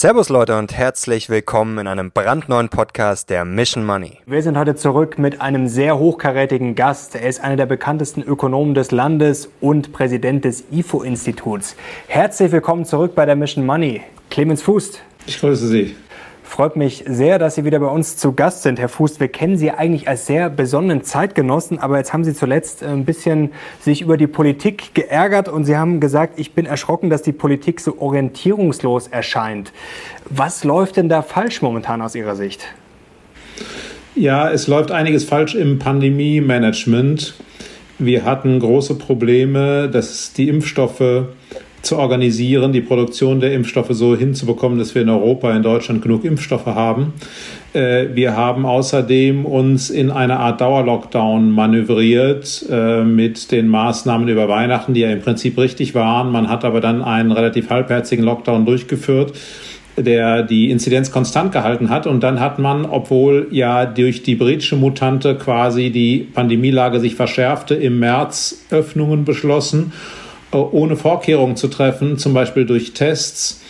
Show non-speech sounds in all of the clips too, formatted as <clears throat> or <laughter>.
Servus Leute und herzlich willkommen in einem brandneuen Podcast der Mission Money. Wir sind heute zurück mit einem sehr hochkarätigen Gast. Er ist einer der bekanntesten Ökonomen des Landes und Präsident des IFO-Instituts. Herzlich willkommen zurück bei der Mission Money. Clemens Fußt. Ich grüße Sie. Freut mich sehr, dass Sie wieder bei uns zu Gast sind, Herr Fuß. Wir kennen Sie eigentlich als sehr besonnenen Zeitgenossen, aber jetzt haben Sie zuletzt ein bisschen sich über die Politik geärgert und Sie haben gesagt, ich bin erschrocken, dass die Politik so orientierungslos erscheint. Was läuft denn da falsch momentan aus Ihrer Sicht? Ja, es läuft einiges falsch im Pandemie-Management. Wir hatten große Probleme, dass die Impfstoffe zu organisieren, die Produktion der Impfstoffe so hinzubekommen, dass wir in Europa, in Deutschland genug Impfstoffe haben. Äh, wir haben außerdem uns in eine Art Dauerlockdown manövriert äh, mit den Maßnahmen über Weihnachten, die ja im Prinzip richtig waren. Man hat aber dann einen relativ halbherzigen Lockdown durchgeführt der die Inzidenz konstant gehalten hat. Und dann hat man, obwohl ja durch die britische Mutante quasi die Pandemielage sich verschärfte, im März Öffnungen beschlossen ohne Vorkehrungen zu treffen, zum Beispiel durch Tests,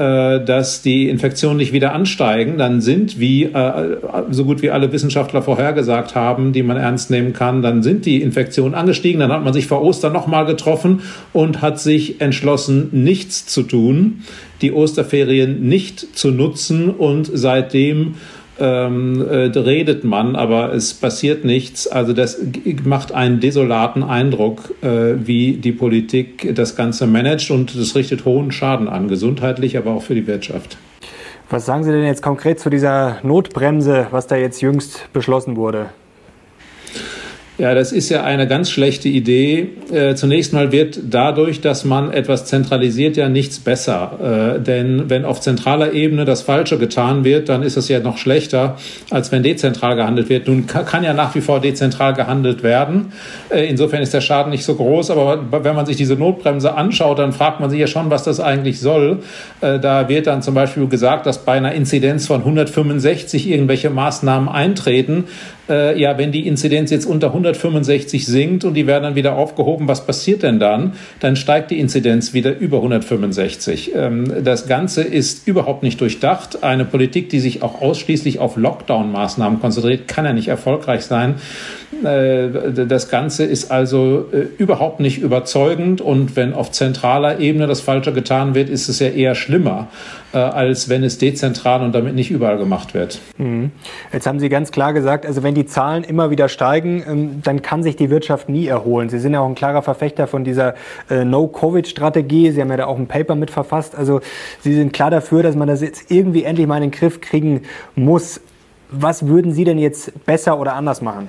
äh, dass die Infektionen nicht wieder ansteigen, dann sind, wie äh, so gut wie alle Wissenschaftler vorhergesagt haben, die man ernst nehmen kann, dann sind die Infektionen angestiegen. Dann hat man sich vor Ostern nochmal getroffen und hat sich entschlossen, nichts zu tun, die Osterferien nicht zu nutzen und seitdem ähm, äh, redet man, aber es passiert nichts. Also das macht einen desolaten Eindruck, äh, wie die Politik das Ganze managt und das richtet hohen Schaden an, gesundheitlich, aber auch für die Wirtschaft. Was sagen Sie denn jetzt konkret zu dieser Notbremse, was da jetzt jüngst beschlossen wurde? Ja, das ist ja eine ganz schlechte Idee. Äh, zunächst mal wird dadurch, dass man etwas zentralisiert, ja nichts besser. Äh, denn wenn auf zentraler Ebene das Falsche getan wird, dann ist es ja noch schlechter, als wenn dezentral gehandelt wird. Nun kann, kann ja nach wie vor dezentral gehandelt werden. Äh, insofern ist der Schaden nicht so groß. Aber wenn man sich diese Notbremse anschaut, dann fragt man sich ja schon, was das eigentlich soll. Äh, da wird dann zum Beispiel gesagt, dass bei einer Inzidenz von 165 irgendwelche Maßnahmen eintreten äh, ja, wenn die Inzidenz jetzt unter 165 sinkt und die werden dann wieder aufgehoben, was passiert denn dann? Dann steigt die Inzidenz wieder über 165. Ähm, das Ganze ist überhaupt nicht durchdacht. Eine Politik, die sich auch ausschließlich auf Lockdown-Maßnahmen konzentriert, kann ja nicht erfolgreich sein. Äh, das Ganze ist also äh, überhaupt nicht überzeugend und wenn auf zentraler Ebene das Falsche getan wird, ist es ja eher schlimmer, äh, als wenn es dezentral und damit nicht überall gemacht wird. Mhm. Jetzt haben Sie ganz klar gesagt, also wenn die Zahlen immer wieder steigen, ähm, dann kann sich die Wirtschaft nie erholen. Sie sind ja auch ein klarer Verfechter von dieser No-Covid-Strategie. Sie haben ja da auch ein Paper mit verfasst. Also Sie sind klar dafür, dass man das jetzt irgendwie endlich mal in den Griff kriegen muss. Was würden Sie denn jetzt besser oder anders machen?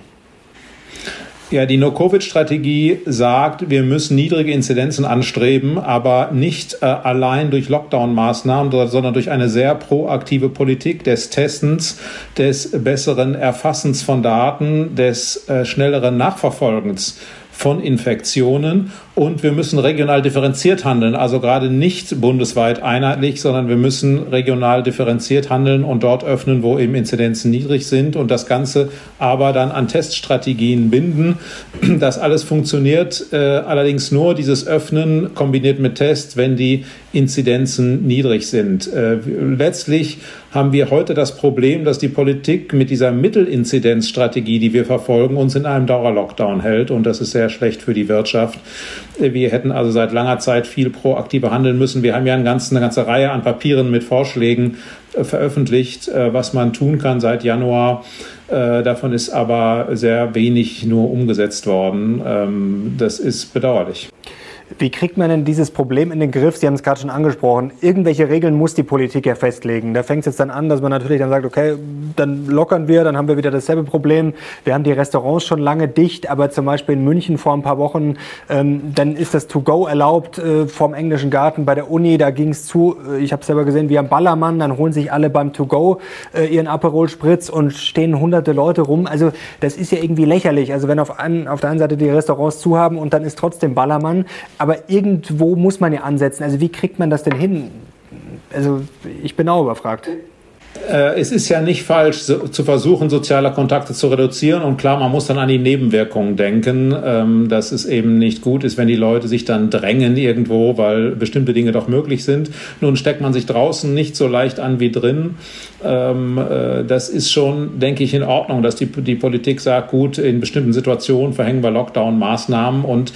Ja, die No-Covid-Strategie sagt, wir müssen niedrige Inzidenzen anstreben, aber nicht äh, allein durch Lockdown-Maßnahmen, sondern durch eine sehr proaktive Politik des Testens, des besseren Erfassens von Daten, des äh, schnelleren Nachverfolgens von Infektionen und wir müssen regional differenziert handeln, also gerade nicht bundesweit einheitlich, sondern wir müssen regional differenziert handeln und dort öffnen, wo eben Inzidenzen niedrig sind und das Ganze aber dann an Teststrategien binden. <clears throat> Das alles funktioniert äh, allerdings nur, dieses Öffnen kombiniert mit Tests, wenn die Inzidenzen niedrig sind. Äh, letztlich haben wir heute das Problem, dass die Politik mit dieser Mittelinzidenzstrategie, die wir verfolgen, uns in einem Dauerlockdown hält. Und das ist sehr schlecht für die Wirtschaft. Wir hätten also seit langer Zeit viel proaktiver handeln müssen. Wir haben ja eine ganze, eine ganze Reihe an Papieren mit Vorschlägen äh, veröffentlicht, äh, was man tun kann seit Januar. Äh, davon ist aber sehr wenig nur umgesetzt worden. Ähm, das ist bedauerlich. Wie kriegt man denn dieses Problem in den Griff? Sie haben es gerade schon angesprochen. Irgendwelche Regeln muss die Politik ja festlegen. Da fängt es jetzt dann an, dass man natürlich dann sagt, okay, dann lockern wir, dann haben wir wieder dasselbe Problem. Wir haben die Restaurants schon lange dicht, aber zum Beispiel in München vor ein paar Wochen, ähm, dann ist das To-Go erlaubt äh, vorm englischen Garten bei der Uni. Da ging es zu, äh, ich habe selber gesehen, wie am Ballermann, dann holen sich alle beim To-Go äh, ihren Aperol Spritz und stehen hunderte Leute rum. Also das ist ja irgendwie lächerlich. Also wenn auf, ein, auf der einen Seite die Restaurants zu haben und dann ist trotzdem Ballermann, aber irgendwo muss man ja ansetzen. Also wie kriegt man das denn hin? Also ich bin auch überfragt. äh, es ist ja nicht falsch, zu versuchen, soziale Kontakte zu reduzieren. Und klar, man muss dann an die Nebenwirkungen denken, ähm, dass es eben nicht gut ist, wenn die Leute sich dann drängen irgendwo, weil bestimmte Dinge doch möglich sind. Nun steckt man sich draußen nicht so leicht an wie drin. Ähm, äh, das ist schon, denke ich, in Ordnung, dass die, Politik sagt, gut, in bestimmten Situationen verhängen wir Lockdown-Maßnahmen und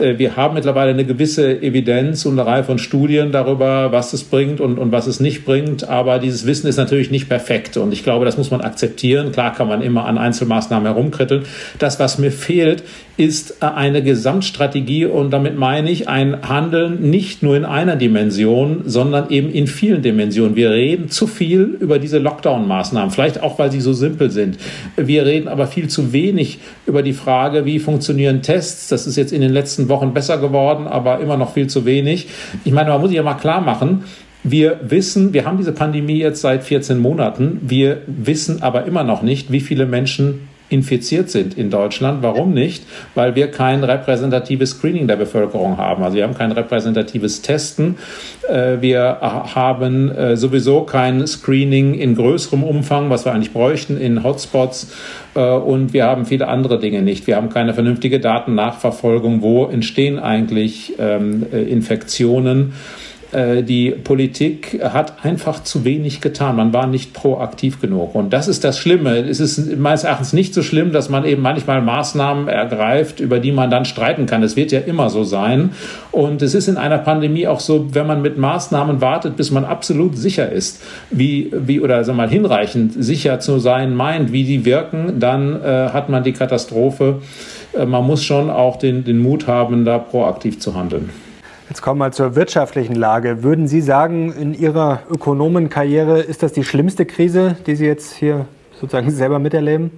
wir haben mittlerweile eine gewisse Evidenz und eine Reihe von Studien darüber, was es bringt und, und was es nicht bringt. Aber dieses Wissen ist natürlich nicht perfekt. Und ich glaube, das muss man akzeptieren. Klar kann man immer an Einzelmaßnahmen herumkritteln. Das, was mir fehlt, ist eine Gesamtstrategie. Und damit meine ich ein Handeln nicht nur in einer Dimension, sondern eben in vielen Dimensionen. Wir reden zu viel über diese Lockdown-Maßnahmen. Vielleicht auch, weil sie so simpel sind. Wir reden aber viel zu wenig über die Frage, wie funktionieren Tests. Das ist jetzt in den letzten Wochen besser geworden, aber immer noch viel zu wenig. Ich meine, man muss sich ja mal klar machen, wir wissen, wir haben diese Pandemie jetzt seit 14 Monaten. Wir wissen aber immer noch nicht, wie viele Menschen infiziert sind in Deutschland. Warum nicht? Weil wir kein repräsentatives Screening der Bevölkerung haben. Also wir haben kein repräsentatives Testen. Äh, wir haben äh, sowieso kein Screening in größerem Umfang, was wir eigentlich bräuchten in Hotspots. Äh, und wir haben viele andere Dinge nicht. Wir haben keine vernünftige Datennachverfolgung. Wo entstehen eigentlich ähm, Infektionen? Äh, die Politik hat einfach zu wenig getan. Man war nicht proaktiv genug. Und das ist das Schlimme. Es ist meines Erachtens nicht so schlimm, dass man eben manchmal Maßnahmen ergreift, über die man dann streiten kann. Es wird ja immer so sein. Und es ist in einer Pandemie auch so, wenn man mit Maßnahmen wartet, bis man absolut sicher ist, wie, wie oder also mal hinreichend sicher zu sein meint, wie die wirken, dann äh, hat man die Katastrophe. Äh, man muss schon auch den, den Mut haben, da proaktiv zu handeln. Jetzt kommen wir zur wirtschaftlichen Lage. Würden Sie sagen, in Ihrer Ökonomenkarriere ist das die schlimmste Krise, die Sie jetzt hier sozusagen <laughs> selber miterleben?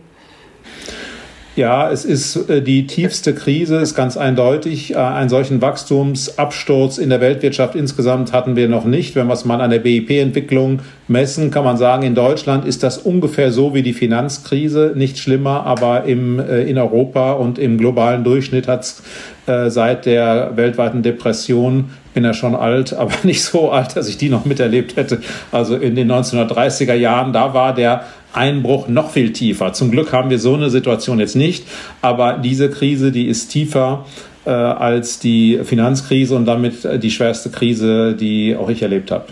Ja, es ist äh, die tiefste Krise, ist ganz eindeutig. Äh, einen solchen Wachstumsabsturz in der Weltwirtschaft insgesamt hatten wir noch nicht. Wenn wir es mal an der BIP-Entwicklung messen, kann man sagen, in Deutschland ist das ungefähr so wie die Finanzkrise, nicht schlimmer, aber im, äh, in Europa und im globalen Durchschnitt hat es seit der weltweiten Depression bin ja schon alt, <laughs> aber nicht so alt, dass ich die noch miterlebt hätte. Also in den 1930er Jahren, da war der Einbruch noch viel tiefer. Zum Glück haben wir so eine Situation jetzt nicht, aber diese Krise, die ist tiefer äh, als die Finanzkrise und damit die schwerste Krise, die auch ich erlebt habe.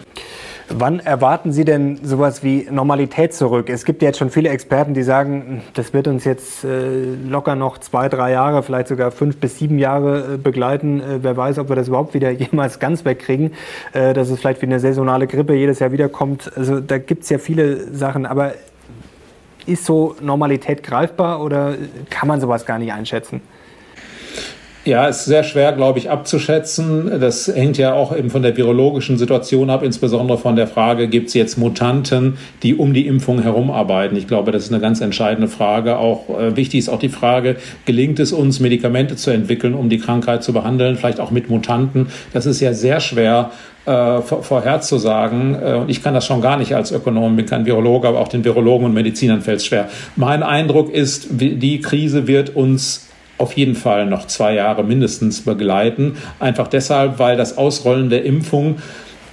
Wann erwarten Sie denn sowas wie Normalität zurück? Es gibt jetzt schon viele Experten, die sagen, das wird uns jetzt äh, locker noch zwei, drei Jahre, vielleicht sogar fünf bis sieben Jahre äh, begleiten. Äh, wer weiß, ob wir das überhaupt wieder <laughs> jemals ganz wegkriegen. Äh, dass es vielleicht wie eine saisonale Grippe jedes Jahr wiederkommt. Also da gibt es ja viele Sachen. Aber ist so Normalität greifbar oder kann man sowas gar nicht einschätzen? Ja, ist sehr schwer, glaube ich, abzuschätzen. Das hängt ja auch eben von der virologischen Situation ab, insbesondere von der Frage, gibt es jetzt Mutanten, die um die Impfung herumarbeiten? Ich glaube, das ist eine ganz entscheidende Frage. Auch äh, wichtig ist auch die Frage, gelingt es uns, Medikamente zu entwickeln, um die Krankheit zu behandeln, vielleicht auch mit Mutanten? Das ist ja sehr schwer äh, vorherzusagen. Äh, und ich kann das schon gar nicht als Ökonom, bin kein Virologe, aber auch den Virologen und Medizinern fällt es schwer. Mein Eindruck ist, die Krise wird uns auf jeden Fall noch zwei Jahre mindestens begleiten. Einfach deshalb, weil das Ausrollen der Impfung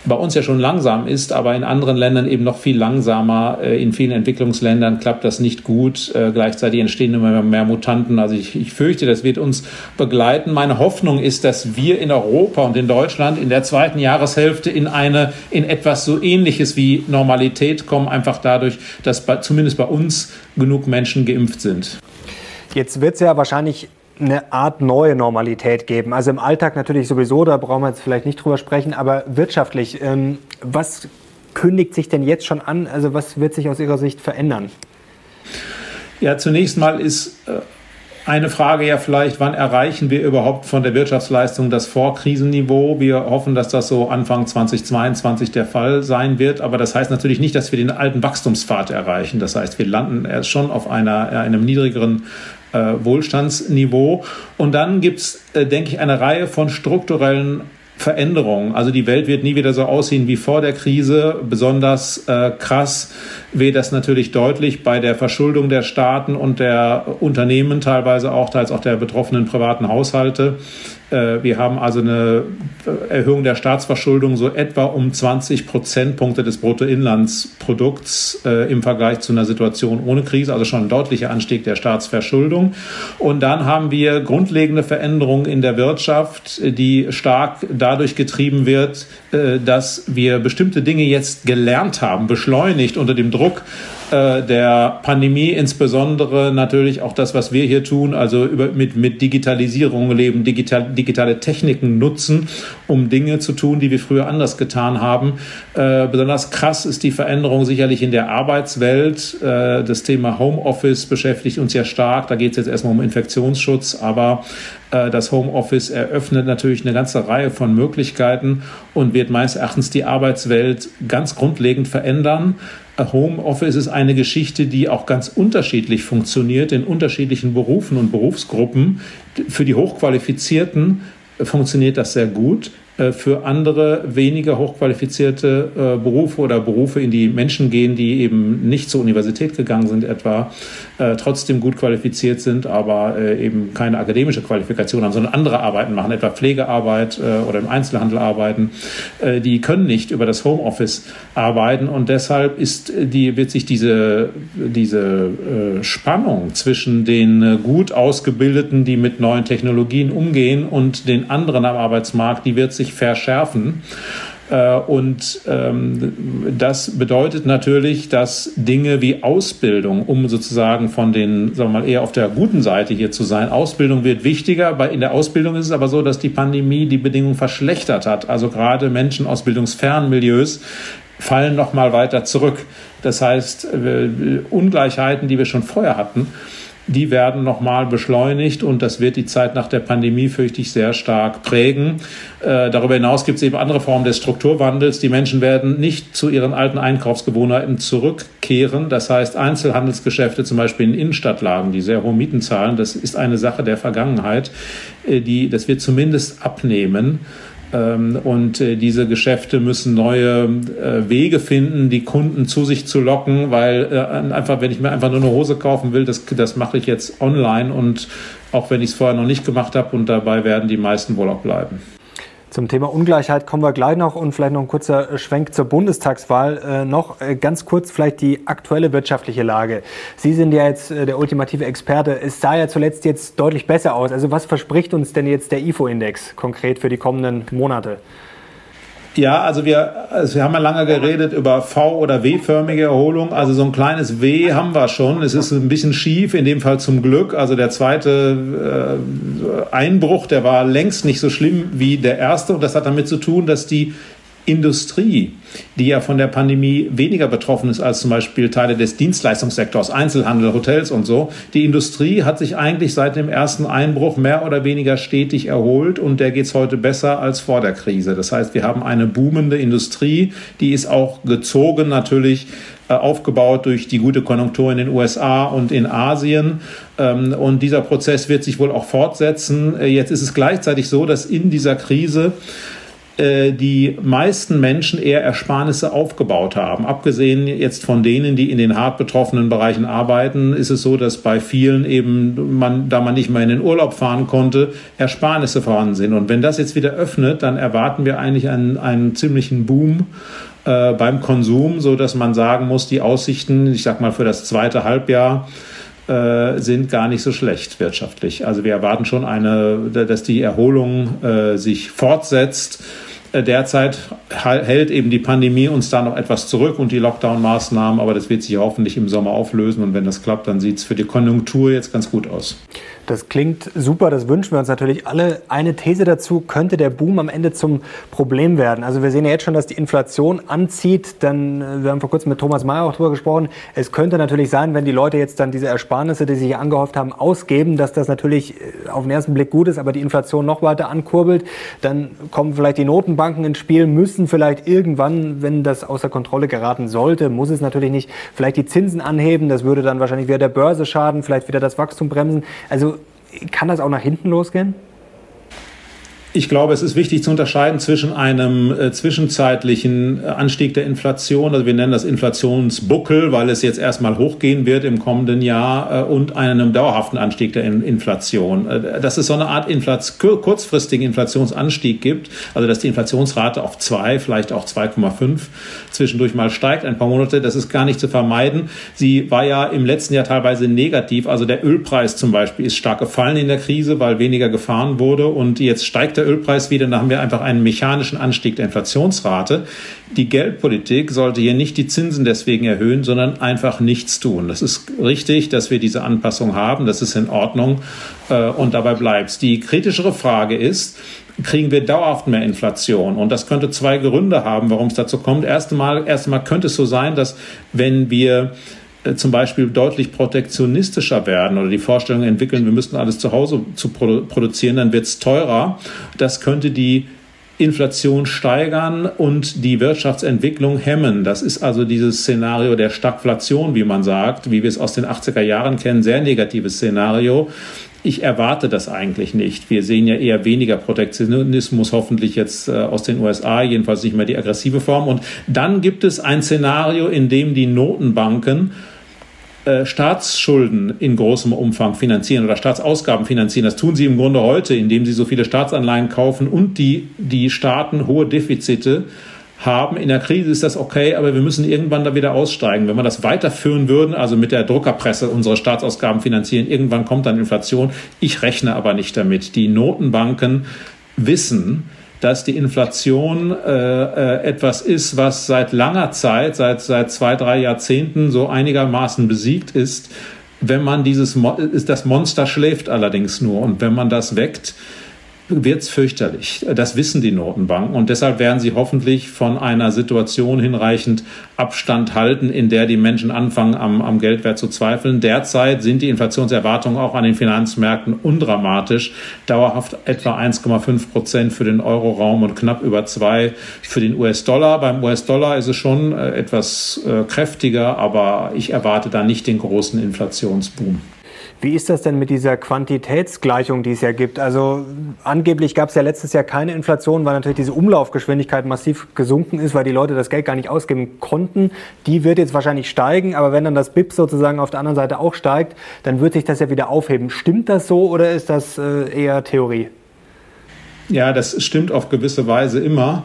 bei uns ja schon langsam ist, aber in anderen Ländern eben noch viel langsamer. Äh, in vielen Entwicklungsländern klappt das nicht gut. Äh, gleichzeitig entstehen immer mehr Mutanten. Also ich, ich fürchte, das wird uns begleiten. Meine Hoffnung ist, dass wir in Europa und in Deutschland in der zweiten Jahreshälfte in eine, in etwas so ähnliches wie Normalität kommen, einfach dadurch, dass bei, zumindest bei uns genug Menschen geimpft sind. Jetzt wird es ja wahrscheinlich eine Art neue Normalität geben. Also im Alltag natürlich sowieso, da brauchen wir jetzt vielleicht nicht drüber sprechen, aber wirtschaftlich, ähm, was kündigt sich denn jetzt schon an? Also was wird sich aus Ihrer Sicht verändern? Ja, zunächst mal ist äh, eine Frage ja vielleicht, wann erreichen wir überhaupt von der Wirtschaftsleistung das Vorkrisenniveau? Wir hoffen, dass das so Anfang 2022 der Fall sein wird. Aber das heißt natürlich nicht, dass wir den alten Wachstumspfad erreichen. Das heißt, wir landen erst schon auf einer, einem niedrigeren äh, Wohlstandsniveau. Und dann gibt es, äh, denke ich, eine Reihe von strukturellen Veränderungen. Also die Welt wird nie wieder so aussehen wie vor der Krise. Besonders äh, krass wird das natürlich deutlich bei der Verschuldung der Staaten und der Unternehmen, teilweise auch, teils auch der betroffenen privaten Haushalte. Äh, wir haben also eine Erhöhung der Staatsverschuldung so etwa um 20 Prozentpunkte des Bruttoinlandsprodukts äh, im Vergleich zu einer Situation ohne Krise, also schon ein deutlicher Anstieg der Staatsverschuldung. Und dann haben wir grundlegende Veränderungen in der Wirtschaft, die stark dadurch getrieben wird, äh, dass wir bestimmte Dinge jetzt gelernt haben, beschleunigt unter dem Druck äh, der Pandemie, insbesondere natürlich auch das, was wir hier tun, also über, mit, mit Digitalisierung leben, digital, digitale Techniken nutzen, um Dinge zu tun, die wir früher anders getan haben. Äh, besonders krass ist die Veränderung sicherlich in der Arbeitswelt. Äh, das Thema Homeoffice beschäftigt uns ja stark. Da geht es jetzt erstmal um Infektionsschutz, aber äh, das Homeoffice eröffnet natürlich eine ganze Reihe von Möglichkeiten und wird meines Erachtens die Arbeitswelt ganz grundlegend verändern. Homeoffice ist eine Geschichte, die auch ganz unterschiedlich funktioniert in unterschiedlichen Berufen und Berufsgruppen. Für die Hochqualifizierten funktioniert das sehr gut. Äh, für andere weniger hochqualifizierte äh, Berufe oder Berufe, in die Menschen gehen, die eben nicht zur Universität gegangen sind, etwa äh, trotzdem gut qualifiziert sind, aber eben keine akademische Qualifikation haben, sondern andere Arbeiten machen, etwa Pflegearbeit oder im Einzelhandel arbeiten, die können nicht über das Homeoffice arbeiten und deshalb ist die, wird sich diese, diese Spannung zwischen den gut ausgebildeten, die mit neuen Technologien umgehen und den anderen am Arbeitsmarkt, die wird sich verschärfen. Äh, und ähm, das bedeutet natürlich, dass Dinge wie Ausbildung, um sozusagen von den, sagen wir mal, eher auf der guten Seite hier zu sein, Ausbildung wird wichtiger. Weil in der Ausbildung ist es aber so, dass die Pandemie die Bedingungen verschlechtert hat. Also gerade Menschen aus bildungsfernen Milieus fallen noch mal weiter zurück. Das heißt, äh, Ungleichheiten, die wir schon vorher hatten, die werden nochmal beschleunigt und das wird die Zeit nach der Pandemie, fürchte ich, sehr stark prägen. Äh, darüber hinaus gibt es eben andere Formen des Strukturwandels. Die Menschen werden nicht zu ihren alten Einkaufsgewohnheiten zurückkehren. Das heißt, Einzelhandelsgeschäfte, zum Beispiel in Innenstadtlagen, die sehr hohe Mieten zahlen, das ist eine Sache der Vergangenheit. Äh, die, das wird zumindest abnehmen. Ähm, und äh, diese Geschäfte müssen neue äh, Wege finden, die Kunden zu sich zu locken, weil äh, einfach, wenn ich mir einfach nur eine Hose kaufen will, das, das mache ich jetzt online und auch wenn ich es vorher noch nicht gemacht habe und dabei werden die meisten wohl auch bleiben. Zum Thema Ungleichheit kommen wir gleich noch und vielleicht noch ein kurzer Schwenk zur Bundestagswahl. Äh, noch äh, ganz kurz vielleicht die aktuelle wirtschaftliche Lage. Sie sind ja jetzt äh, der ultimative Experte. Es sah ja zuletzt jetzt deutlich besser aus. Also was verspricht uns denn jetzt der IFO-Index konkret für die kommenden Monate? Ja, also wir, also wir haben ja lange geredet über V- oder W-förmige Erholung. Also so ein kleines W haben wir schon. Es ist ein bisschen schief, in dem Fall zum Glück. Also der zweite äh, Einbruch, der war längst nicht so schlimm wie der erste. Und das hat damit zu tun, dass die Industrie, die ja von der Pandemie weniger betroffen ist als zum Beispiel Teile des Dienstleistungssektors, Einzelhandel, Hotels und so, die Industrie hat sich eigentlich seit dem ersten Einbruch mehr oder weniger stetig erholt und der geht es heute besser als vor der Krise. Das heißt, wir haben eine boomende Industrie, die ist auch gezogen natürlich äh, aufgebaut durch die gute Konjunktur in den USA und in Asien. Ähm, und dieser Prozess wird sich wohl auch fortsetzen. Äh, jetzt ist es gleichzeitig so, dass in dieser Krise die meisten Menschen eher Ersparnisse aufgebaut haben. Abgesehen jetzt von denen, die in den hart betroffenen Bereichen arbeiten, ist es so, dass bei vielen eben, man, da man nicht mehr in den Urlaub fahren konnte, Ersparnisse vorhanden sind. Und wenn das jetzt wieder öffnet, dann erwarten wir eigentlich einen, einen ziemlichen Boom äh, beim Konsum, so dass man sagen muss, die Aussichten, ich sag mal für das zweite Halbjahr, äh, sind gar nicht so schlecht wirtschaftlich. Also wir erwarten schon eine, dass die Erholung äh, sich fortsetzt äh, derzeit hält eben die Pandemie uns da noch etwas zurück und die Lockdown-Maßnahmen, aber das wird sich hoffentlich im Sommer auflösen und wenn das klappt, dann sieht es für die Konjunktur jetzt ganz gut aus. Das klingt super, das wünschen wir uns natürlich alle. Eine These dazu, könnte der Boom am Ende zum Problem werden? Also wir sehen ja jetzt schon, dass die Inflation anzieht. Dann, äh, wir haben vor kurzem mit Thomas Mayer auch darüber gesprochen. Es könnte natürlich sein, wenn die Leute jetzt dann diese Ersparnisse, die sie hier angehäuft haben, ausgeben, dass das natürlich äh, auf den ersten Blick gut ist, aber die Inflation noch weiter ankurbelt. Dann kommen vielleicht die Notenbanken ins Spiel, müssen vielleicht irgendwann, wenn das außer Kontrolle geraten sollte, muss es natürlich nicht, vielleicht die Zinsen anheben. Das würde dann wahrscheinlich wieder der Börse schaden, vielleicht wieder das Wachstum bremsen. Also kann das auch nach hinten losgehen? Ich glaube, es ist wichtig zu unterscheiden zwischen einem äh, zwischenzeitlichen äh, Anstieg der Inflation, also wir nennen das Inflationsbuckel, weil es jetzt erstmal hochgehen wird im kommenden Jahr, äh, und einem dauerhaften Anstieg der in Inflation. Äh, dass es so eine Art Inflation, kurzfristigen Inflationsanstieg gibt, also dass die Inflationsrate auf zwei, vielleicht auch 2,5 zwischendurch mal steigt, ein paar Monate, das ist gar nicht zu vermeiden. Sie war ja im letzten Jahr teilweise negativ, also der Ölpreis zum Beispiel ist stark gefallen in der Krise, weil weniger gefahren wurde und jetzt steigt der Ölpreis wieder, da haben wir einfach einen mechanischen Anstieg der Inflationsrate. Die Geldpolitik sollte hier nicht die Zinsen deswegen erhöhen, sondern einfach nichts tun. Das ist richtig, dass wir diese Anpassung haben, das ist in Ordnung äh, und dabei bleibt Die kritischere Frage ist, kriegen wir dauerhaft mehr Inflation. Und das könnte zwei Gründe haben, warum es dazu kommt. Erst einmal, erst einmal könnte es so sein, dass wenn wir äh, zum Beispiel deutlich protektionistischer werden oder die Vorstellung entwickeln, wir müssten alles zu Hause zu produ produzieren, dann wird es teurer. Das könnte die Inflation steigern und die Wirtschaftsentwicklung hemmen. Das ist also dieses Szenario der Stagflation, wie man sagt, wie wir es aus den 80er Jahren kennen, sehr negatives Szenario. Ich erwarte das eigentlich nicht. Wir sehen ja eher weniger Protektionismus, hoffentlich jetzt äh, aus den USA, jedenfalls nicht mehr die aggressive Form. Und dann gibt es ein Szenario, in dem die Notenbanken äh, Staatsschulden in großem Umfang finanzieren oder Staatsausgaben finanzieren. Das tun sie im Grunde heute, indem sie so viele Staatsanleihen kaufen und die, die Staaten hohe Defizite haben. In der Krise ist das okay, aber wir müssen irgendwann da wieder aussteigen. Wenn wir das weiterführen würden, also mit der Druckerpresse unsere Staatsausgaben finanzieren, irgendwann kommt dann Inflation. Ich rechne aber nicht damit. Die Notenbanken wissen, dass die Inflation äh, äh, etwas ist, was seit langer Zeit, seit, seit zwei, drei Jahrzehnten so einigermaßen besiegt ist. Wenn man dieses, ist das Monster schläft allerdings nur und wenn man das weckt, wird es fürchterlich. Das wissen die Notenbanken und deshalb werden sie hoffentlich von einer Situation hinreichend Abstand halten, in der die Menschen anfangen, am, am Geldwert zu zweifeln. Derzeit sind die Inflationserwartungen auch an den Finanzmärkten undramatisch. Dauerhaft etwa 1,5 Prozent für den Euroraum und knapp über zwei für den US-Dollar. Beim US-Dollar ist es schon äh, etwas äh, kräftiger, aber ich erwarte da nicht den großen Inflationsboom. Wie ist das denn mit dieser Quantitätsgleichung, die es ja gibt? Also angeblich gab es ja letztes Jahr keine Inflation, weil natürlich diese Umlaufgeschwindigkeit massiv gesunken ist, weil die Leute das Geld gar nicht ausgeben konnten. Die wird jetzt wahrscheinlich steigen, aber wenn dann das BIP sozusagen auf der anderen Seite auch steigt, dann wird sich das ja wieder aufheben. Stimmt das so oder ist das äh, eher Theorie? Ja, das stimmt auf gewisse Weise immer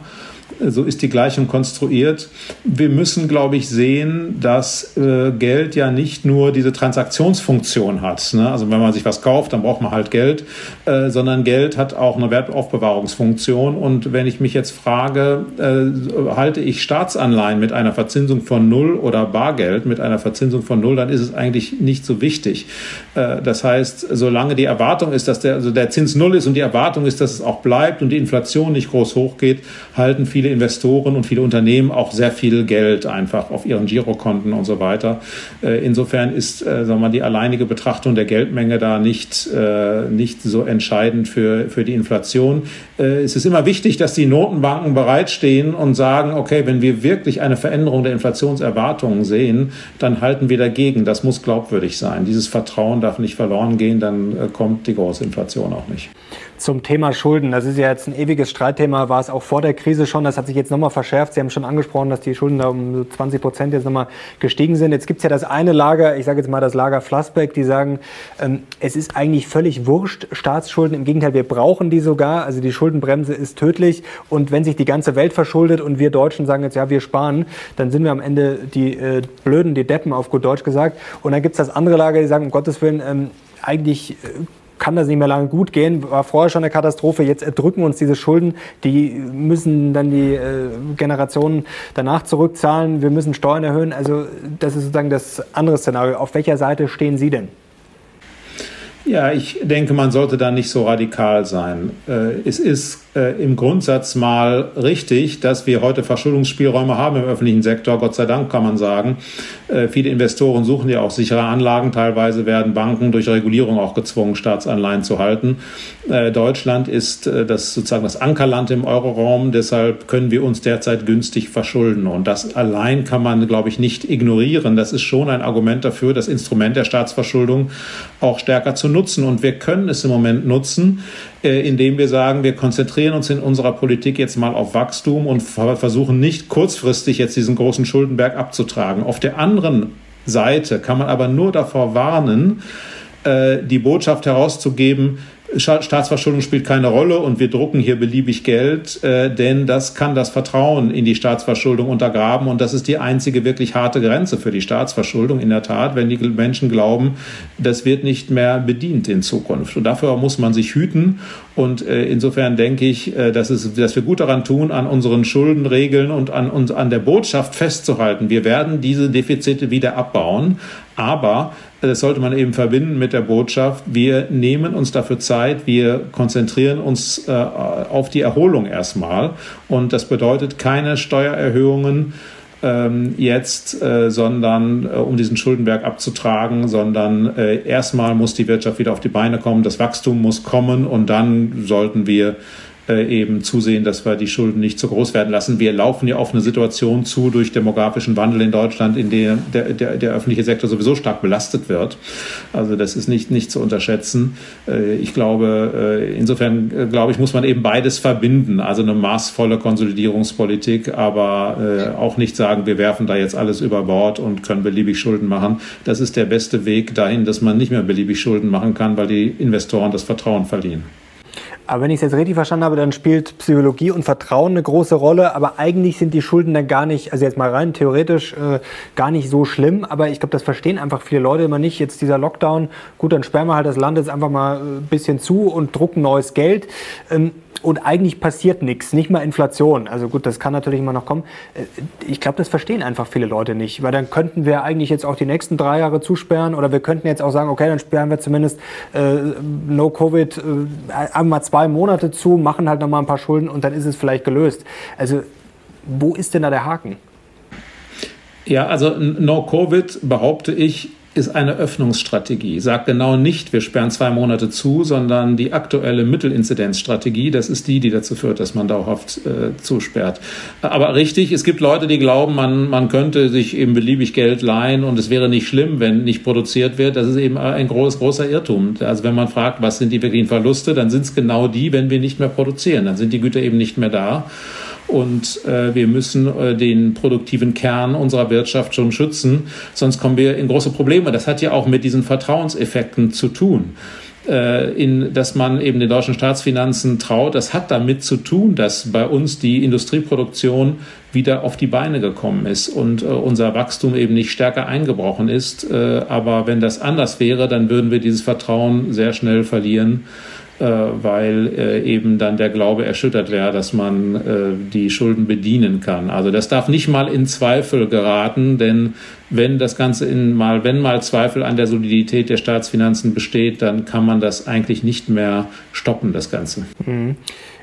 so ist die Gleichung konstruiert. Wir müssen, glaube ich, sehen, dass äh, Geld ja nicht nur diese Transaktionsfunktion hat. Ne? Also wenn man sich was kauft, dann braucht man halt Geld, äh, sondern Geld hat auch eine Wertaufbewahrungsfunktion. Und wenn ich mich jetzt frage, äh, halte ich Staatsanleihen mit einer Verzinsung von null oder Bargeld mit einer Verzinsung von null, dann ist es eigentlich nicht so wichtig. Äh, das heißt, solange die Erwartung ist, dass der, also der Zins null ist und die Erwartung ist, dass es auch bleibt und die Inflation nicht groß hochgeht, halten viele Investoren und viele Unternehmen auch sehr viel Geld einfach auf ihren Girokonten und so weiter. Äh, insofern ist äh, sagen wir mal, die alleinige Betrachtung der Geldmenge da nicht, äh, nicht so entscheidend für, für die Inflation. Es ist immer wichtig, dass die Notenbanken bereitstehen und sagen, okay, wenn wir wirklich eine Veränderung der Inflationserwartungen sehen, dann halten wir dagegen. Das muss glaubwürdig sein. Dieses Vertrauen darf nicht verloren gehen, dann kommt die große Inflation auch nicht zum Thema Schulden. Das ist ja jetzt ein ewiges Streitthema, war es auch vor der Krise schon. Das hat sich jetzt nochmal verschärft. Sie haben schon angesprochen, dass die Schulden da um 20 Prozent jetzt nochmal gestiegen sind. Jetzt gibt es ja das eine Lager, ich sage jetzt mal das Lager Flassbeck, die sagen, ähm, es ist eigentlich völlig wurscht, Staatsschulden. Im Gegenteil, wir brauchen die sogar. Also die Schuldenbremse ist tödlich. Und wenn sich die ganze Welt verschuldet und wir Deutschen sagen jetzt, ja, wir sparen, dann sind wir am Ende die äh, Blöden, die Deppen, auf gut Deutsch gesagt. Und dann gibt es das andere Lager, die sagen, um Gottes Willen, ähm, eigentlich äh, kann das nicht mehr lange gut gehen. War vorher schon eine Katastrophe. Jetzt erdrücken uns diese Schulden. Die müssen dann die äh, Generationen danach zurückzahlen. Wir müssen Steuern erhöhen. Also das ist sozusagen das andere Szenario. Auf welcher Seite stehen Sie denn? Ja, ich denke, man sollte da nicht so radikal sein. Äh, es ist äh, im Grundsatz mal richtig, dass wir heute Verschuldungsspielräume haben im öffentlichen Sektor. Gott sei Dank kann man sagen. Äh, viele Investoren suchen ja auch sichere Anlagen. Teilweise werden Banken durch Regulierung auch gezwungen, Staatsanleihen zu halten. Deutschland ist das sozusagen das Ankerland im Euroraum. Deshalb können wir uns derzeit günstig verschulden. Und das allein kann man, glaube ich, nicht ignorieren. Das ist schon ein Argument dafür, das Instrument der Staatsverschuldung auch stärker zu nutzen nutzen. Und wir können es im Moment nutzen, äh, indem wir sagen, wir konzentrieren uns in unserer Politik jetzt mal auf Wachstum und versuchen nicht kurzfristig jetzt diesen großen Schuldenberg abzutragen. Auf der anderen Seite kann man aber nur davor warnen, äh, die Botschaft herauszugeben, Staatsverschuldung spielt keine Rolle und wir drucken hier beliebig Geld, äh, denn das kann das Vertrauen in die Staatsverschuldung untergraben und das ist die einzige wirklich harte Grenze für die Staatsverschuldung in der Tat, wenn die Menschen glauben, das wird nicht mehr bedient in Zukunft. Und dafür muss man sich hüten und äh, insofern denke ich, äh, dass, es, dass wir gut daran tun, an unseren Schuldenregeln und an, uns, an der Botschaft festzuhalten. Wir werden diese Defizite wieder abbauen, aber das sollte man eben verbinden mit der Botschaft, wir nehmen uns dafür Zeit, wir konzentrieren uns äh, auf die Erholung erstmal. Und das bedeutet keine Steuererhöhungen ähm, jetzt, äh, sondern äh, um diesen Schuldenberg abzutragen, sondern äh, erstmal muss die Wirtschaft wieder auf die Beine kommen, das Wachstum muss kommen und dann sollten wir äh, eben zusehen, dass wir die Schulden nicht zu groß werden lassen. Wir laufen ja auf eine Situation zu durch demografischen Wandel in Deutschland, in der der, der, der öffentliche Sektor sowieso stark belastet wird. Also das ist nicht, nicht zu unterschätzen. Äh, ich glaube, äh, insofern glaube ich, muss man eben beides verbinden. Also eine maßvolle Konsolidierungspolitik, aber auch nicht sagen, wir werfen da jetzt alles über Bord und können beliebig Schulden machen. Das ist der beste Weg dahin, dass man nicht mehr beliebig Schulden machen kann, weil die Investoren das Vertrauen verlieren. Aber wenn ich es jetzt richtig verstanden habe, dann spielt Psychologie und Vertrauen eine große Rolle. Aber eigentlich sind die Schulden dann gar nicht, also jetzt mal rein theoretisch, äh, gar nicht so schlimm. Aber ich glaube, das verstehen einfach viele Leute immer nicht. Jetzt dieser Lockdown, gut, dann sperren wir halt das Land jetzt einfach mal ein äh, bisschen zu und drucken neues Geld. Ähm, und eigentlich passiert nichts, nicht mal Inflation. Also gut, das kann natürlich immer noch kommen. Äh, ich glaube, das verstehen einfach viele Leute nicht, weil dann könnten wir eigentlich jetzt auch die nächsten drei Jahre zusperren oder wir könnten jetzt auch sagen, okay, dann sperren wir zumindest äh, No Covid äh, einmal zwei Monate zu, machen halt nochmal ein paar Schulden und dann ist es vielleicht gelöst. Also wo ist denn da der Haken? Ja, also No Covid behaupte ich ist eine Öffnungsstrategie. Sagt genau nicht, wir sperren zwei Monate zu, sondern die aktuelle Mittelinzidenzstrategie, das ist die, die dazu führt, dass man dauerhaft äh, zusperrt. Aber richtig, es gibt Leute, die glauben, man, man könnte sich eben beliebig Geld leihen und es wäre nicht schlimm, wenn nicht produziert wird. Das ist eben ein groß, großer Irrtum. Also wenn man fragt, was sind die wirklichen Verluste, dann sind es genau die, wenn wir nicht mehr produzieren. Dann sind die Güter eben nicht mehr da und äh, wir müssen äh, den produktiven Kern unserer Wirtschaft schon schützen, sonst kommen wir in große Probleme. Das hat ja auch mit diesen Vertrauenseffekten zu tun äh, in, dass man eben den deutschen Staatsfinanzen traut. Das hat damit zu tun, dass bei uns die Industrieproduktion wieder auf die Beine gekommen ist und äh, unser Wachstum eben nicht stärker eingebrochen ist. Äh, aber wenn das anders wäre, dann würden wir dieses Vertrauen sehr schnell verlieren weil äh, eben dann der Glaube erschüttert wäre, dass man äh, die Schulden bedienen kann. Also das darf nicht mal in Zweifel geraten, denn wenn das Ganze in mal, wenn mal Zweifel an der Solidität der Staatsfinanzen besteht, dann kann man das eigentlich nicht mehr stoppen, das Ganze. Mhm.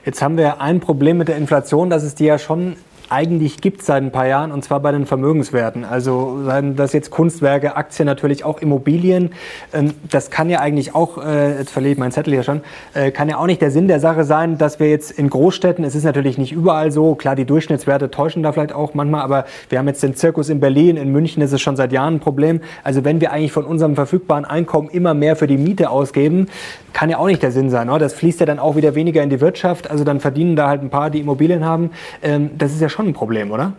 Jetzt haben wir ein Problem mit der Inflation, dass es die ja schon eigentlich gibt seit ein paar Jahren, und zwar bei den Vermögenswerten. Also seien das jetzt Kunstwerke, Aktien, natürlich auch Immobilien. Ähm, das kann ja eigentlich auch, äh, jetzt verliere ich meinen Zettel hier schon, äh, kann ja auch nicht der Sinn der Sache sein, dass wir jetzt in Großstädten, es ist natürlich nicht überall so, klar, die Durchschnittswerte täuschen da vielleicht auch manchmal, aber wir haben jetzt den Zirkus in Berlin, in München ist es schon seit Jahren ein Problem. Also wenn wir eigentlich von unserem verfügbaren Einkommen immer mehr für die Miete ausgeben, kann ja auch nicht der Sinn sein. Das fließt ja dann auch wieder weniger in die Wirtschaft, also dann verdienen da halt ein paar, die Immobilien haben. Ähm, das ist ja schon schon ein Problem, oder?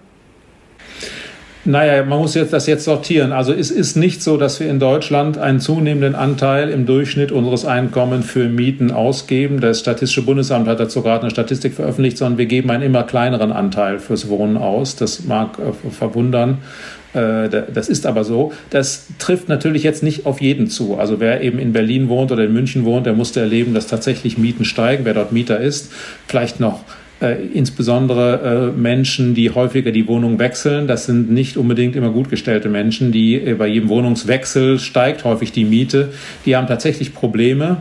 Naja, man muss jetzt das jetzt sortieren. Also es ist nicht so, dass wir in Deutschland einen zunehmenden Anteil im Durchschnitt unseres Einkommens für Mieten ausgeben. Das Statistische Bundesamt hat dazu gerade eine Statistik veröffentlicht, sondern wir geben einen immer kleineren Anteil fürs Wohnen aus. Das mag äh, verwundern. Äh, das ist aber so. Das trifft natürlich jetzt nicht auf jeden zu. Also wer eben in Berlin wohnt oder in München wohnt, der musste erleben, dass tatsächlich Mieten steigen. Wer dort Mieter ist, vielleicht noch äh, insbesondere äh, Menschen, die häufiger die Wohnung wechseln. Das sind nicht unbedingt immer gut gestellte Menschen, die äh, bei jedem Wohnungswechsel steigt häufig die Miete. Die haben tatsächlich Probleme.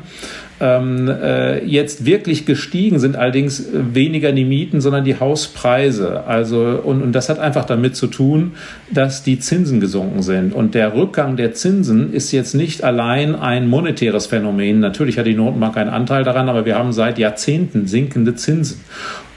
Ähm, äh, jetzt wirklich gestiegen sind allerdings weniger die Mieten, sondern die Hauspreise. Also, und, und das hat einfach damit zu tun, dass die Zinsen gesunken sind. Und der Rückgang der Zinsen ist jetzt nicht allein ein monetäres Phänomen. Natürlich hat die Notenbank einen Anteil daran, aber wir haben seit Jahrzehnten sinkende Zinsen.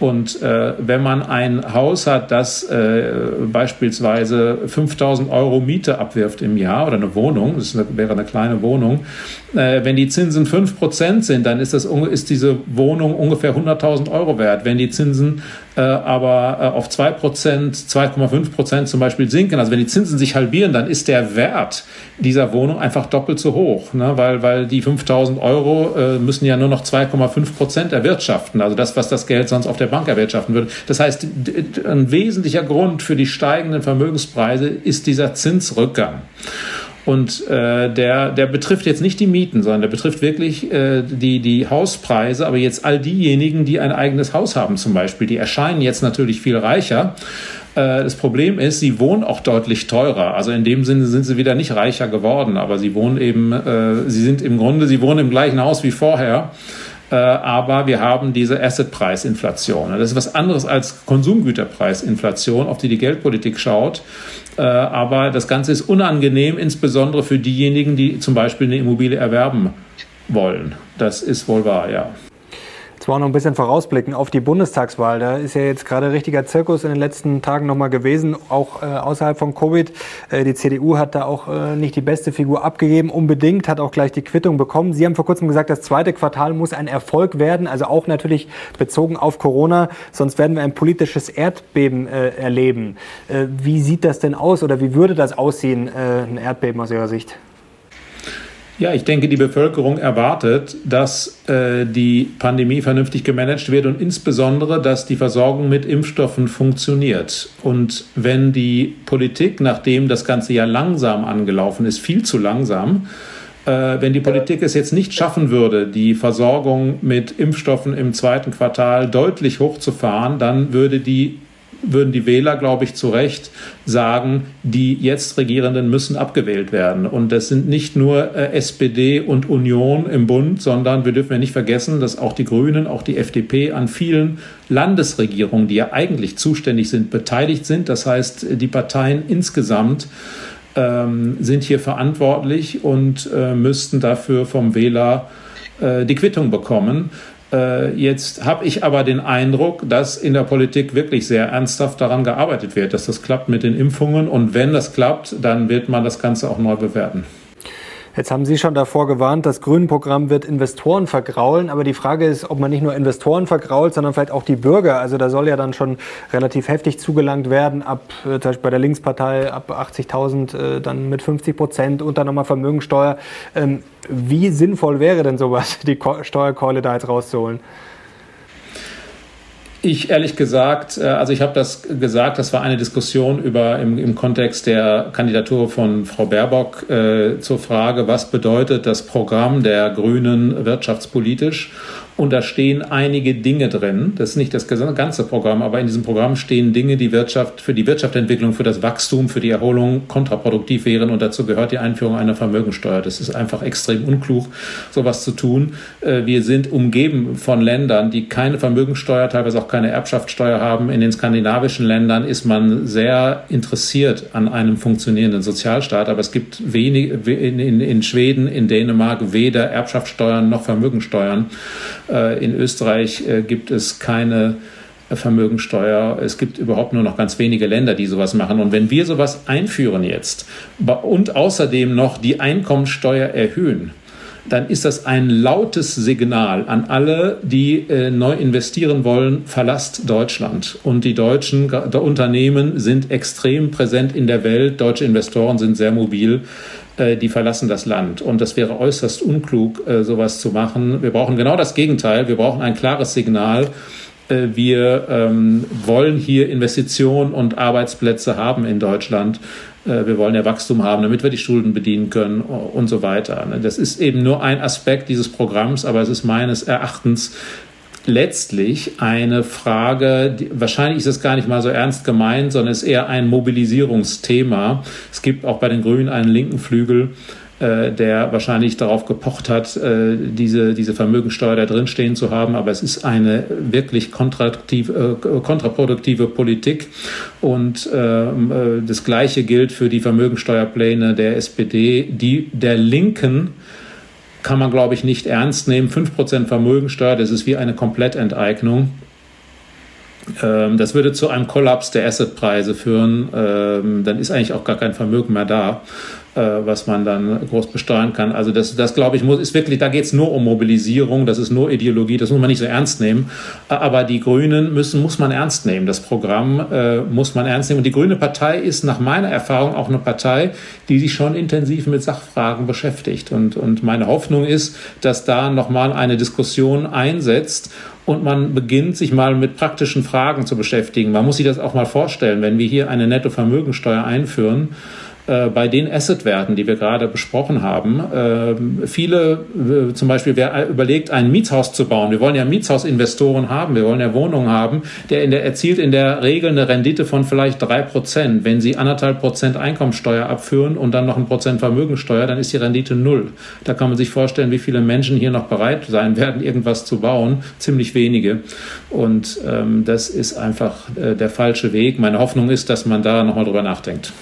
Und äh, wenn man ein Haus hat, das äh, beispielsweise 5000 Euro Miete abwirft im Jahr oder eine Wohnung, das wäre eine kleine Wohnung, äh, wenn die Zinsen 5% sind, dann ist, das, ist diese Wohnung ungefähr 100.000 Euro wert. Wenn die Zinsen aber äh, auf 2%, 2,5% zum Beispiel sinken, also wenn die Zinsen sich halbieren, dann ist der Wert dieser Wohnung einfach doppelt so hoch, ne? weil, weil die 5.000 Euro äh, müssen ja nur noch 2,5% erwirtschaften, also das, was das Geld sonst auf der Bank erwirtschaften würde. Das heißt, ein wesentlicher Grund für die steigenden Vermögenspreise ist dieser Zinsrückgang. Und äh, der, der betrifft jetzt nicht die Mieten, sondern der betrifft wirklich äh, die, die Hauspreise. Aber jetzt all diejenigen, die ein eigenes Haus haben zum Beispiel, die erscheinen jetzt natürlich viel reicher. Äh, das Problem ist, sie wohnen auch deutlich teurer. Also in dem Sinne sind sie wieder nicht reicher geworden, aber sie wohnen eben, äh, sie sind im Grunde, sie wohnen im gleichen Haus wie vorher. Äh, aber wir haben diese Assetpreisinflation. Das ist was anderes als Konsumgüterpreisinflation, auf die die Geldpolitik schaut. Äh, aber das Ganze ist unangenehm, insbesondere für diejenigen, die zum Beispiel eine Immobilie erwerben wollen. Das ist wohl wahr, ja. Jetzt wollen noch ein bisschen vorausblicken auf die Bundestagswahl. Da ist ja jetzt gerade richtiger Zirkus in den letzten Tagen nochmal gewesen, auch äh, außerhalb von Covid. Äh, die CDU hat da auch äh, nicht die beste Figur abgegeben, unbedingt, hat auch gleich die Quittung bekommen. Sie haben vor kurzem gesagt, das zweite Quartal muss ein Erfolg werden, also auch natürlich bezogen auf Corona, sonst werden wir ein politisches Erdbeben äh, erleben. Äh, wie sieht das denn aus oder wie würde das aussehen, äh, ein Erdbeben aus Ihrer Sicht? Ja, ich denke, die Bevölkerung erwartet, dass äh, die Pandemie vernünftig gemanagt wird und insbesondere, dass die Versorgung mit Impfstoffen funktioniert. Und wenn die Politik, nachdem das Ganze ja langsam angelaufen ist, viel zu langsam, äh, wenn die Politik es jetzt nicht schaffen würde, die Versorgung mit Impfstoffen im zweiten Quartal deutlich hochzufahren, dann würde die würden die Wähler, glaube ich, zu Recht sagen, die jetzt Regierenden müssen abgewählt werden. Und das sind nicht nur äh, SPD und Union im Bund, sondern wir dürfen ja nicht vergessen, dass auch die Grünen, auch die FDP an vielen Landesregierungen, die ja eigentlich zuständig sind, beteiligt sind. Das heißt, die Parteien insgesamt ähm, sind hier verantwortlich und äh, müssten dafür vom Wähler äh, die Quittung bekommen. Äh, jetzt habe ich aber den Eindruck, dass in der Politik wirklich sehr ernsthaft daran gearbeitet wird, dass das klappt mit den Impfungen. Und wenn das klappt, dann wird man das Ganze auch neu bewerten. Jetzt haben Sie schon davor gewarnt, das Grünen-Programm wird Investoren vergraulen. Aber die Frage ist, ob man nicht nur Investoren vergrault, sondern vielleicht auch die Bürger. Also da soll ja dann schon relativ heftig zugelangt werden, ab äh, zum Beispiel bei der Linkspartei ab 80.000 äh, dann mit 50 Prozent und dann nochmal Vermögensteuer. Ähm, wie sinnvoll wäre denn sowas, <laughs> die Steuerkeule da jetzt rauszuholen? Ich ehrlich gesagt, äh, also ich habe das gesagt, das war eine Diskussion über im, im Kontext der Kandidatur von Frau Baerbock äh, zur Frage, was bedeutet das Programm der Grünen wirtschaftspolitisch? Und da stehen einige Dinge drin. Das ist nicht das ganze Programm, aber in diesem Programm stehen Dinge, die Wirtschaft, für die Wirtschaftsentwicklung, für das Wachstum, für die Erholung kontraproduktiv wären. Und dazu gehört die Einführung einer Vermögensteuer. Das ist einfach extrem unklug, sowas zu tun. Äh, wir sind umgeben von Ländern, die keine Vermögensteuer, teilweise auch keine Erbschaftssteuer haben. In den skandinavischen Ländern ist man sehr interessiert an einem funktionierenden Sozialstaat. Aber es gibt wenig, in, in, in Schweden, in Dänemark weder Erbschaftssteuern noch Vermögensteuern. Äh, in Österreich äh, gibt es keine Vermögensteuer. Es gibt überhaupt nur noch ganz wenige Länder, die sowas machen. Und wenn wir sowas einführen jetzt und außerdem noch die Einkommensteuer erhöhen, dann ist das ein lautes Signal an alle, die äh, neu investieren wollen, verlasst Deutschland. Und die deutschen Unternehmen sind extrem präsent in der Welt. Deutsche Investoren sind sehr mobil. Äh, die verlassen das Land. Und das wäre äußerst unklug, äh, sowas zu machen. Wir brauchen genau das Gegenteil. Wir brauchen ein klares Signal. Äh, wir ähm, wollen hier Investitionen und Arbeitsplätze haben in Deutschland. Wir wollen ja Wachstum haben, damit wir die Schulden bedienen können und so weiter. Das ist eben nur ein Aspekt dieses Programms, aber es ist meines Erachtens letztlich eine Frage, die, wahrscheinlich ist es gar nicht mal so ernst gemeint, sondern es ist eher ein Mobilisierungsthema. Es gibt auch bei den Grünen einen linken Flügel, äh, der wahrscheinlich darauf gepocht hat, äh, diese, diese Vermögensteuer da drin stehen zu haben. Aber es ist eine wirklich kontraproduktive, äh, kontraproduktive Politik. Und ähm, äh, das Gleiche gilt für die Vermögensteuerpläne der SPD, die der Linken kann man, glaube ich, nicht ernst nehmen. 5% Vermögensteuer, das ist wie eine Komplettenteignung. Ähm, das würde zu einem Kollaps der Assetpreise führen. Ähm, dann ist eigentlich auch gar kein Vermögen mehr da. Äh, was man dann groß besteuern kann. Also das, das glaube ich, muss, ist wirklich, da geht es nur um Mobilisierung, das ist nur Ideologie, das muss man nicht so ernst nehmen. Aber die Grünen müssen, muss man ernst nehmen. Das Programm äh, muss man ernst nehmen. Und die Grüne Partei ist nach meiner Erfahrung auch eine Partei, die sich schon intensiv mit Sachfragen beschäftigt. Und, und meine Hoffnung ist, dass da nochmal eine Diskussion einsetzt und man beginnt, sich mal mit praktischen Fragen zu beschäftigen. Man muss sich das auch mal vorstellen, wenn wir hier eine Nettovermögensteuer einführen, bei den Assetwerten, die wir gerade besprochen haben, äh, viele, äh, zum Beispiel, wer überlegt, ein Mietshaus zu bauen, wir wollen ja Mietshausinvestoren haben, wir wollen ja Wohnungen haben, der, in der erzielt in der Regel eine Rendite von vielleicht drei Prozent. Wenn Sie anderthalb Prozent Einkommensteuer abführen und dann noch ein Prozent Vermögensteuer, dann ist die Rendite null. Da kann man sich vorstellen, wie viele Menschen hier noch bereit sein werden, irgendwas zu bauen. Ziemlich wenige. Und ähm, das ist einfach äh, der falsche Weg. Meine Hoffnung ist, dass man da nochmal drüber nachdenkt.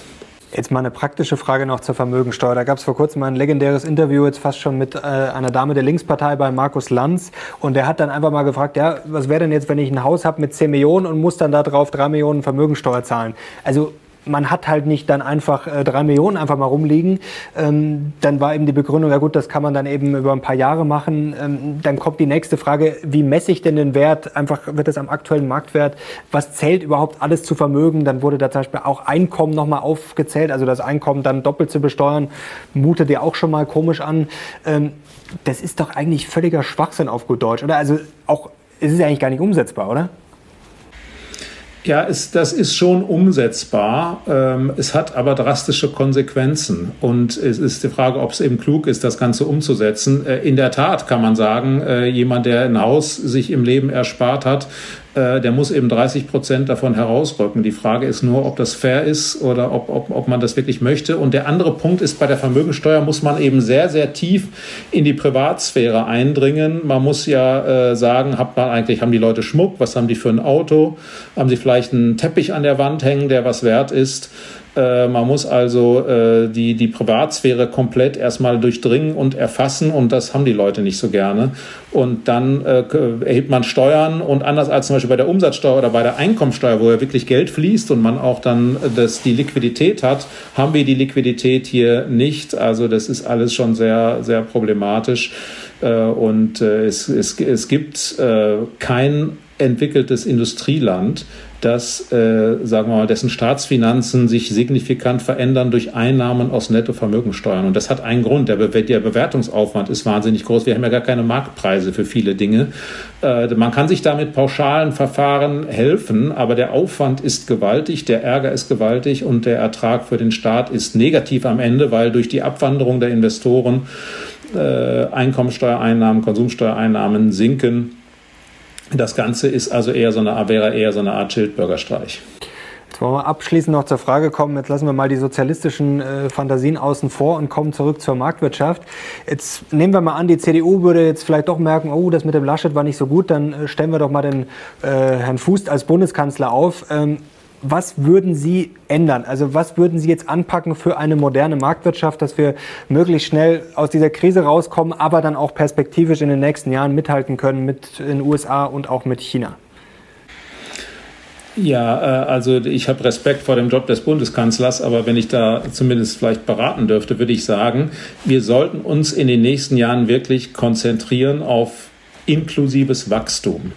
Jetzt mal eine praktische Frage noch zur Vermögensteuer. Da gab es vor kurzem ein legendäres Interview, jetzt fast schon mit äh, einer Dame der Linkspartei bei Markus Lanz. Und der hat dann einfach mal gefragt, ja, was wäre denn jetzt, wenn ich ein Haus habe mit 10 Millionen und muss dann darauf 3 Millionen Vermögensteuer zahlen? Also man hat halt nicht dann einfach äh, drei Millionen einfach mal rumliegen. Ähm, dann war eben die Begründung, ja gut, das kann man dann eben über ein paar Jahre machen. Ähm, dann kommt die nächste Frage, wie messe ich denn den Wert? Einfach wird es am aktuellen Marktwert? Was zählt überhaupt alles zu Vermögen? Dann wurde da zum Beispiel auch Einkommen nochmal aufgezählt, also das Einkommen dann doppelt zu besteuern, mutet dir auch schon mal komisch an. Ähm, das ist doch eigentlich völliger Schwachsinn auf gut Deutsch, oder? Also auch, es ist ja eigentlich gar nicht umsetzbar, oder? Ja, es, das ist schon umsetzbar. Ähm, es hat aber drastische Konsequenzen. Und es ist die Frage, ob es eben klug ist, das Ganze umzusetzen. Äh, in der Tat kann man sagen, äh, jemand, der ein Haus sich im Leben erspart hat, der muss eben 30 Prozent davon herausrücken. Die Frage ist nur, ob das fair ist oder ob, ob, ob man das wirklich möchte. Und der andere Punkt ist, bei der Vermögensteuer muss man eben sehr, sehr tief in die Privatsphäre eindringen. Man muss ja äh, sagen, hat man eigentlich, haben die Leute Schmuck? Was haben die für ein Auto? Haben sie vielleicht einen Teppich an der Wand hängen, der was wert ist? Äh, man muss also äh, die, die Privatsphäre komplett erstmal durchdringen und erfassen und das haben die Leute nicht so gerne. Und dann äh, erhebt man Steuern und anders als zum Beispiel bei der Umsatzsteuer oder bei der Einkommensteuer, wo ja wirklich Geld fließt und man auch dann das, die Liquidität hat, haben wir die Liquidität hier nicht. Also das ist alles schon sehr, sehr problematisch. Äh, und äh, es, es, es gibt äh, kein entwickeltes Industrieland, dass, äh, sagen wir mal, dessen Staatsfinanzen sich signifikant verändern durch Einnahmen aus Nettovermögensteuern. Und das hat einen Grund. Der, Be der Bewertungsaufwand ist wahnsinnig groß. Wir haben ja gar keine Marktpreise für viele Dinge. Äh, man kann sich damit pauschalen Verfahren helfen, aber der Aufwand ist gewaltig, der Ärger ist gewaltig und der Ertrag für den Staat ist negativ am Ende, weil durch die Abwanderung der Investoren äh, Einkommensteuereinnahmen, Konsumsteuereinnahmen sinken das Ganze ist also eher so eine, wäre eher so eine Art Schildbürgerstreich. Jetzt wollen wir abschließend noch zur Frage kommen. Jetzt lassen wir mal die sozialistischen äh, Fantasien außen vor und kommen zurück zur Marktwirtschaft. Jetzt nehmen wir mal an, die CDU würde jetzt vielleicht doch merken, oh, das mit dem Laschet war nicht so gut, dann äh, stellen wir doch mal den äh, Herrn Fuß als Bundeskanzler auf. Ähm, was würden Sie ändern? Also was würden Sie jetzt anpacken für eine moderne Marktwirtschaft, dass wir möglichst schnell aus dieser Krise rauskommen, aber dann auch perspektivisch in den nächsten Jahren mithalten können mit den USA und auch mit China? Ja, äh, also ich habe Respekt vor dem Job des Bundeskanzlers, aber wenn ich da zumindest vielleicht beraten dürfte, würde ich sagen, wir sollten uns in den nächsten Jahren wirklich konzentrieren auf inklusives Wachstum.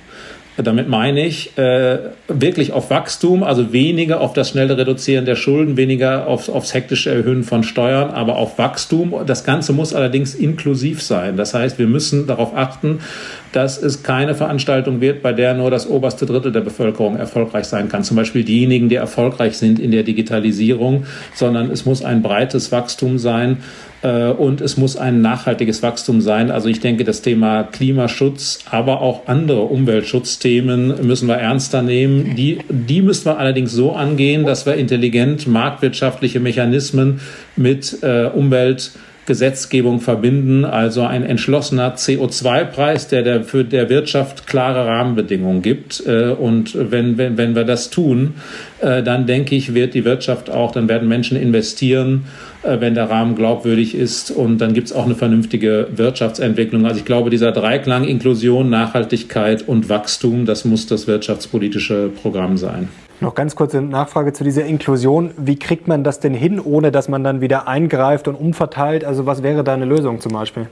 Damit meine ich äh, wirklich auf Wachstum, also weniger auf das schnelle Reduzieren der Schulden, weniger auf, aufs hektische Erhöhen von Steuern, aber auf Wachstum. Das Ganze muss allerdings inklusiv sein. Das heißt, wir müssen darauf achten, dass es keine Veranstaltung wird, bei der nur das oberste Drittel der Bevölkerung erfolgreich sein kann. Zum Beispiel diejenigen, die erfolgreich sind in der Digitalisierung, sondern es muss ein breites Wachstum sein und es muss ein nachhaltiges Wachstum sein. Also ich denke, das Thema Klimaschutz, aber auch andere Umweltschutzthemen müssen wir ernster nehmen. Die, die müssen wir allerdings so angehen, dass wir intelligent marktwirtschaftliche Mechanismen mit äh, Umwelt Gesetzgebung verbinden, also ein entschlossener CO2-Preis, der, der für der Wirtschaft klare Rahmenbedingungen gibt. Äh, und wenn, wenn, wenn wir das tun, äh, dann denke ich, wird die Wirtschaft auch, dann werden Menschen investieren, äh, wenn der Rahmen glaubwürdig ist und dann gibt es auch eine vernünftige Wirtschaftsentwicklung. Also ich glaube, dieser Dreiklang Inklusion, Nachhaltigkeit und Wachstum, das muss das wirtschaftspolitische Programm sein. Noch ganz kurze Nachfrage zu dieser Inklusion. Wie kriegt man das denn hin, ohne dass man dann wieder eingreift und umverteilt? Also was wäre da eine Lösung zum Beispiel?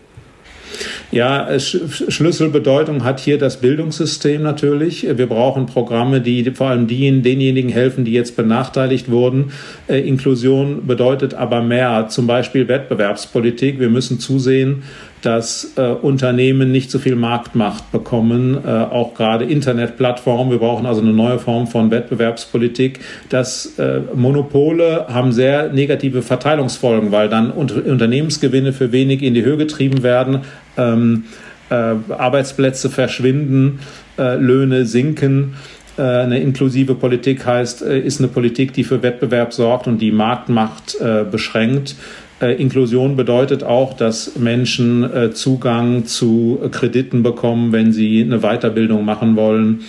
Ja, Schlüsselbedeutung hat hier das Bildungssystem natürlich. Wir brauchen Programme, die vor allem denjenigen helfen, die jetzt benachteiligt wurden. Äh, Inklusion bedeutet aber mehr, zum Beispiel Wettbewerbspolitik. Wir müssen zusehen, dass äh, Unternehmen nicht so viel Marktmacht bekommen, äh, auch gerade Internetplattformen. Wir brauchen also eine neue Form von Wettbewerbspolitik. Dass äh, Monopole haben sehr negative Verteilungsfolgen, weil dann Unter Unternehmensgewinne für wenig in die Höhe getrieben werden, ähm, äh, Arbeitsplätze verschwinden, äh, Löhne sinken. Äh, eine inklusive Politik heißt, ist eine Politik, die für Wettbewerb sorgt und die Marktmacht beschränkt. Äh, Inklusion bedeutet auch, dass Menschen äh, Zugang zu Krediten bekommen, wenn sie eine Weiterbildung machen wollen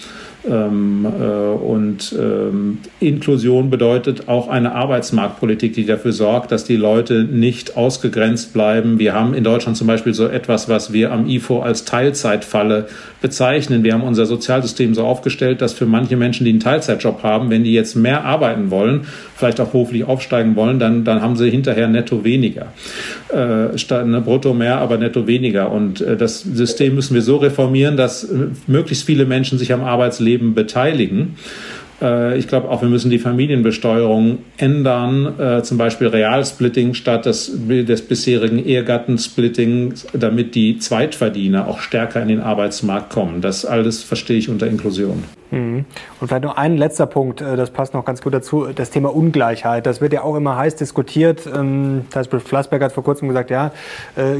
ähm, äh, und ähm, Inklusion bedeutet auch eine Arbeitsmarktpolitik, die dafür sorgt, dass die Leute nicht ausgegrenzt bleiben. Wir haben in Deutschland zum Beispiel so etwas, was wir am IFO als Teilzeitfalle bezeichnen. Wir haben unser Sozialsystem so aufgestellt, dass für manche Menschen, die einen Teilzeitjob haben, wenn die jetzt mehr arbeiten wollen, vielleicht auch beruflich aufsteigen wollen, dann, dann haben sie hinterher netto weniger. Äh, statt, ne, brutto mehr, aber netto weniger. Und äh, das System müssen wir so reformieren, dass äh, möglichst viele Menschen sich am Arbeitsleben beteiligen. Äh, ich glaube auch, wir müssen die Familienbesteuerung ändern, äh, zum Beispiel Realsplitting statt des, des bisherigen Ehegattensplitting, damit die Zweitverdiener auch stärker in den Arbeitsmarkt kommen. Das alles verstehe ich unter Inklusion. Mhm. Und vielleicht noch ein letzter Punkt, äh, das passt noch ganz gut dazu, das Thema Ungleichheit. Das wird ja auch immer heiß diskutiert. Ähm, das Beispiel Flassberg hat vor kurzem gesagt, ja,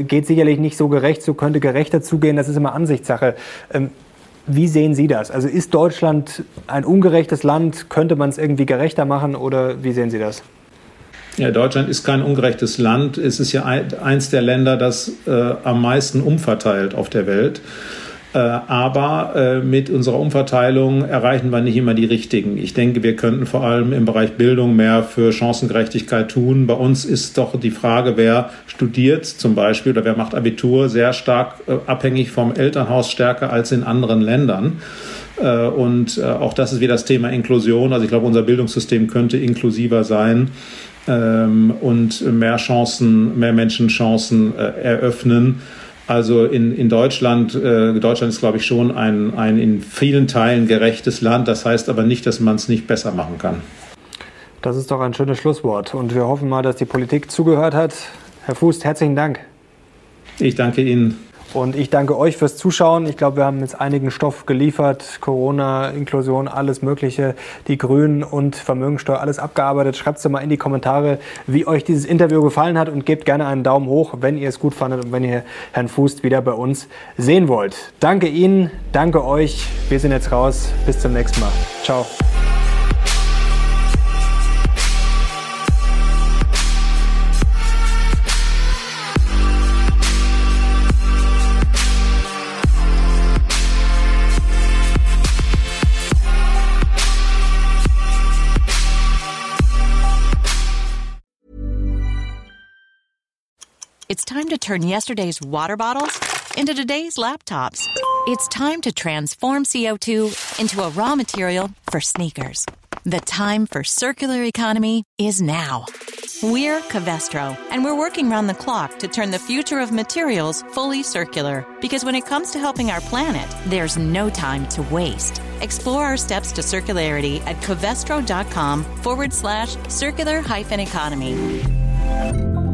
geht sicherlich nicht so gerecht, so könnte gerechter zugehen, das ist immer Ansichtssache. Wie sehen Sie das? Also ist Deutschland ein ungerechtes Land? Könnte man es irgendwie gerechter machen oder wie sehen Sie das? Ja, Deutschland ist kein ungerechtes Land. Es ist ja eins der Länder, das äh, am meisten umverteilt auf der Welt. Äh, aber äh, mit unserer Umverteilung erreichen wir nicht immer die richtigen. Ich denke, wir könnten vor allem im Bereich Bildung mehr für Chancengerechtigkeit tun. Bei uns ist doch die Frage, wer studiert zum Beispiel oder wer macht Abitur, sehr stark äh, abhängig vom Elternhaus stärker als in anderen Ländern. Und auch das ist wieder das Thema Inklusion. Also ich glaube, unser Bildungssystem könnte inklusiver sein ähm, und mehr Chancen, mehr Menschen Chancen eröffnen. Also in, in Deutschland, äh, Deutschland ist, glaube ich, schon ein, ein in vielen Teilen gerechtes Land. Das heißt aber nicht, dass man es nicht besser machen kann. Das ist doch ein schönes Schlusswort. Und wir hoffen mal, dass die Politik zugehört hat. Herr Fuß, herzlichen Dank. Ich danke Ihnen. Und ich danke euch fürs Zuschauen. Ich glaube, wir haben jetzt einigen Stoff geliefert. Corona, Inklusion, alles Mögliche. Die Grünen und Vermögensteuer, alles abgearbeitet. Schreibt es mal in die Kommentare, wie euch dieses Interview gefallen hat und gebt gerne einen Daumen hoch, wenn ihr es gut fandet und wenn ihr Herrn Fuß wieder bei uns sehen wollt. Danke Ihnen, danke euch. Wir sind jetzt raus. Bis zum nächsten Mal. Ciao. Time to turn yesterday's water bottles into today's laptops. It's time to transform CO2 into a raw material for sneakers. The time for circular economy is now. We're Covestro, and we're working round the clock to turn the future of materials fully circular. Because when it comes to helping our planet, there's no time to waste. Explore our steps to circularity at covestro.com forward slash circular hyphen economy.